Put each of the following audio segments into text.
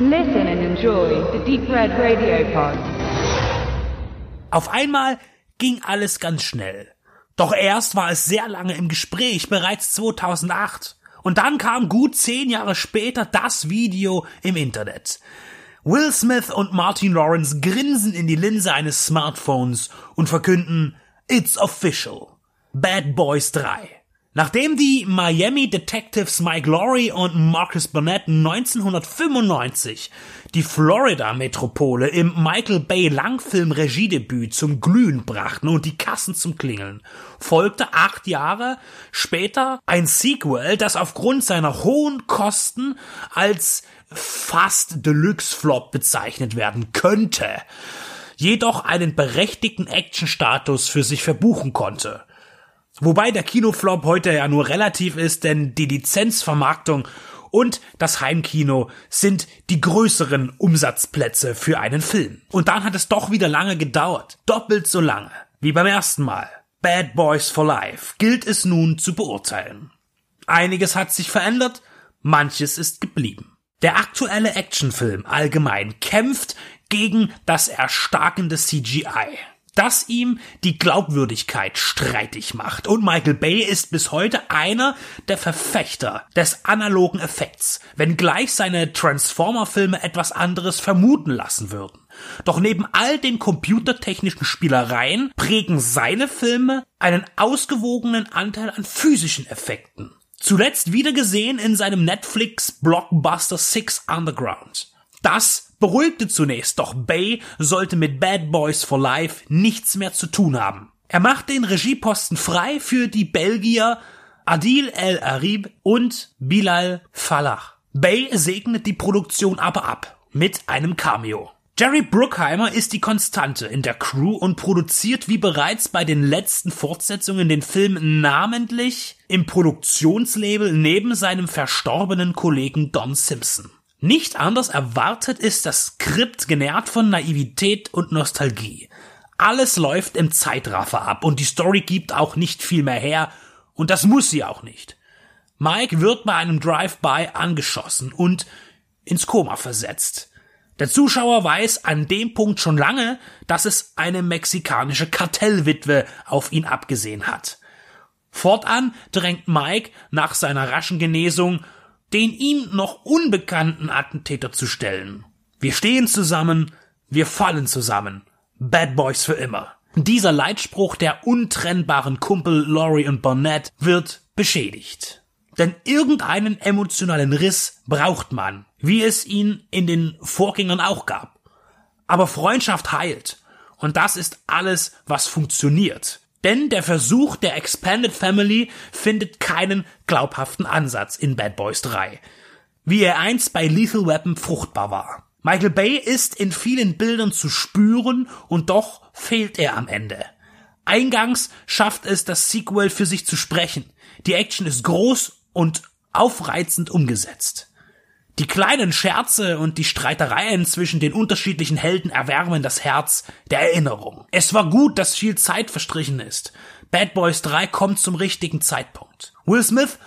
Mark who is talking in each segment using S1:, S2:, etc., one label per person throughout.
S1: Listen and enjoy the Deep Red Radio Pod.
S2: Auf einmal ging alles ganz schnell. Doch erst war es sehr lange im Gespräch, bereits 2008. Und dann kam gut zehn Jahre später das Video im Internet. Will Smith und Martin Lawrence grinsen in die Linse eines Smartphones und verkünden It's official. Bad Boys 3. Nachdem die Miami Detectives Mike Laurie und Marcus Burnett 1995 die Florida-Metropole im Michael Bay Langfilm-Regiedebüt zum Glühen brachten und die Kassen zum Klingeln, folgte acht Jahre später ein Sequel, das aufgrund seiner hohen Kosten als fast Deluxe-Flop bezeichnet werden könnte, jedoch einen berechtigten Action-Status für sich verbuchen konnte. Wobei der Kinoflop heute ja nur relativ ist, denn die Lizenzvermarktung und das Heimkino sind die größeren Umsatzplätze für einen Film. Und dann hat es doch wieder lange gedauert. Doppelt so lange wie beim ersten Mal. Bad Boys for Life gilt es nun zu beurteilen. Einiges hat sich verändert, manches ist geblieben. Der aktuelle Actionfilm allgemein kämpft gegen das erstarkende CGI das ihm die Glaubwürdigkeit streitig macht. Und Michael Bay ist bis heute einer der Verfechter des analogen Effekts, wenngleich seine Transformer-Filme etwas anderes vermuten lassen würden. Doch neben all den computertechnischen Spielereien prägen seine Filme einen ausgewogenen Anteil an physischen Effekten. Zuletzt wieder gesehen in seinem Netflix Blockbuster Six Underground. Das beruhigte zunächst, doch Bay sollte mit Bad Boys for Life nichts mehr zu tun haben. Er macht den Regieposten frei für die Belgier Adil El Arib und Bilal Falah. Bay segnet die Produktion aber ab mit einem Cameo. Jerry Bruckheimer ist die Konstante in der Crew und produziert wie bereits bei den letzten Fortsetzungen den Film namentlich im Produktionslabel neben seinem verstorbenen Kollegen Don Simpson. Nicht anders erwartet ist das Skript genährt von Naivität und Nostalgie. Alles läuft im Zeitraffer ab und die Story gibt auch nicht viel mehr her und das muss sie auch nicht. Mike wird bei einem Drive-by angeschossen und ins Koma versetzt. Der Zuschauer weiß an dem Punkt schon lange, dass es eine mexikanische Kartellwitwe auf ihn abgesehen hat. Fortan drängt Mike nach seiner raschen Genesung den ihm noch unbekannten Attentäter zu stellen. Wir stehen zusammen, wir fallen zusammen. Bad Boys für immer. Dieser Leitspruch der untrennbaren Kumpel Laurie und Burnett wird beschädigt. Denn irgendeinen emotionalen Riss braucht man, wie es ihn in den Vorgängern auch gab. Aber Freundschaft heilt. Und das ist alles, was funktioniert. Denn der Versuch der Expanded Family findet keinen glaubhaften Ansatz in Bad Boys 3, wie er einst bei Lethal Weapon fruchtbar war. Michael Bay ist in vielen Bildern zu spüren und doch fehlt er am Ende. Eingangs schafft es das Sequel für sich zu sprechen. Die Action ist groß und aufreizend umgesetzt. Die kleinen Scherze und die Streitereien zwischen den unterschiedlichen Helden erwärmen das Herz der Erinnerung. Es war gut, dass viel Zeit verstrichen ist. Bad Boys 3 kommt zum richtigen Zeitpunkt. Will Smith,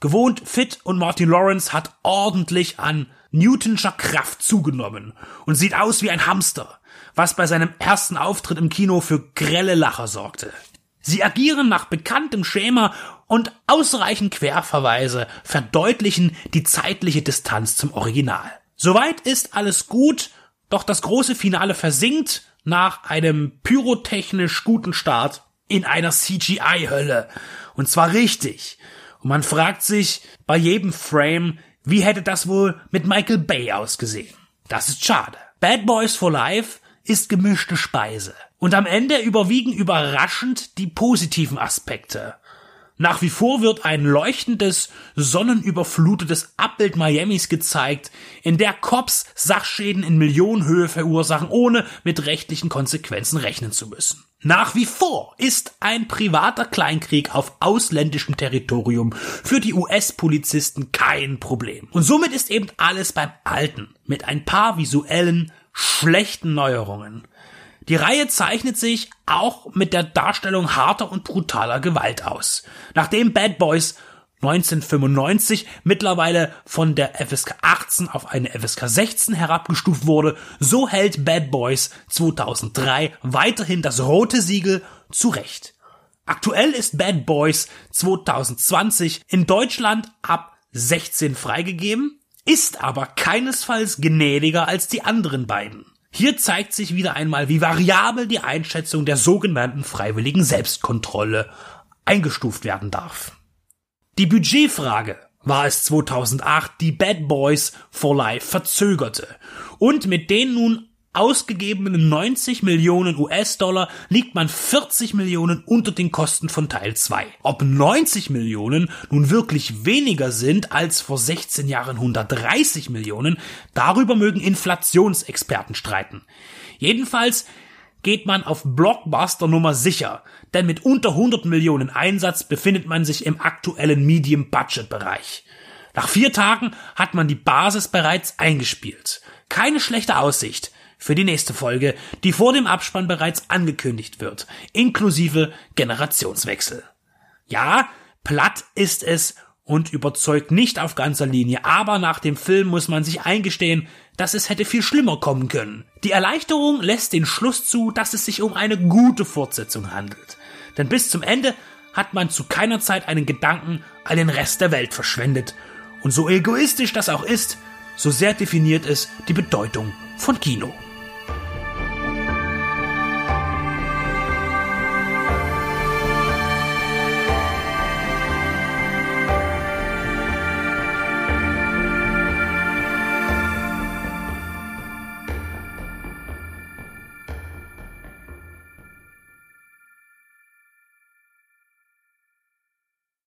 S2: gewohnt fit und Martin Lawrence hat ordentlich an Newtonscher Kraft zugenommen und sieht aus wie ein Hamster, was bei seinem ersten Auftritt im Kino für grelle Lacher sorgte. Sie agieren nach bekanntem Schema und ausreichend Querverweise verdeutlichen die zeitliche Distanz zum Original. Soweit ist alles gut, doch das große Finale versinkt nach einem pyrotechnisch guten Start in einer CGI-Hölle. Und zwar richtig. Und man fragt sich bei jedem Frame, wie hätte das wohl mit Michael Bay ausgesehen? Das ist schade. Bad Boys for Life ist gemischte Speise. Und am Ende überwiegen überraschend die positiven Aspekte. Nach wie vor wird ein leuchtendes, sonnenüberflutetes Abbild Miamis gezeigt, in der Cops Sachschäden in Millionenhöhe verursachen, ohne mit rechtlichen Konsequenzen rechnen zu müssen. Nach wie vor ist ein privater Kleinkrieg auf ausländischem Territorium für die US-Polizisten kein Problem. Und somit ist eben alles beim Alten, mit ein paar visuellen, schlechten Neuerungen. Die Reihe zeichnet sich auch mit der Darstellung harter und brutaler Gewalt aus. Nachdem Bad Boys 1995 mittlerweile von der FSK 18 auf eine FSK 16 herabgestuft wurde, so hält Bad Boys 2003 weiterhin das rote Siegel zurecht. Aktuell ist Bad Boys 2020 in Deutschland ab 16 freigegeben, ist aber keinesfalls gnädiger als die anderen beiden. Hier zeigt sich wieder einmal, wie variabel die Einschätzung der sogenannten freiwilligen Selbstkontrolle eingestuft werden darf. Die Budgetfrage war es 2008, die Bad Boys for Life verzögerte und mit den nun ausgegebenen 90 Millionen US-Dollar liegt man 40 Millionen unter den Kosten von Teil 2. Ob 90 Millionen nun wirklich weniger sind als vor 16 Jahren 130 Millionen, darüber mögen Inflationsexperten streiten. Jedenfalls geht man auf Blockbuster Nummer sicher, denn mit unter 100 Millionen Einsatz befindet man sich im aktuellen Medium-Budget-Bereich. Nach vier Tagen hat man die Basis bereits eingespielt. Keine schlechte Aussicht für die nächste Folge, die vor dem Abspann bereits angekündigt wird, inklusive Generationswechsel. Ja, platt ist es und überzeugt nicht auf ganzer Linie, aber nach dem Film muss man sich eingestehen, dass es hätte viel schlimmer kommen können. Die Erleichterung lässt den Schluss zu, dass es sich um eine gute Fortsetzung handelt. Denn bis zum Ende hat man zu keiner Zeit einen Gedanken an den Rest der Welt verschwendet. Und so egoistisch das auch ist, so sehr definiert es die Bedeutung von Kino.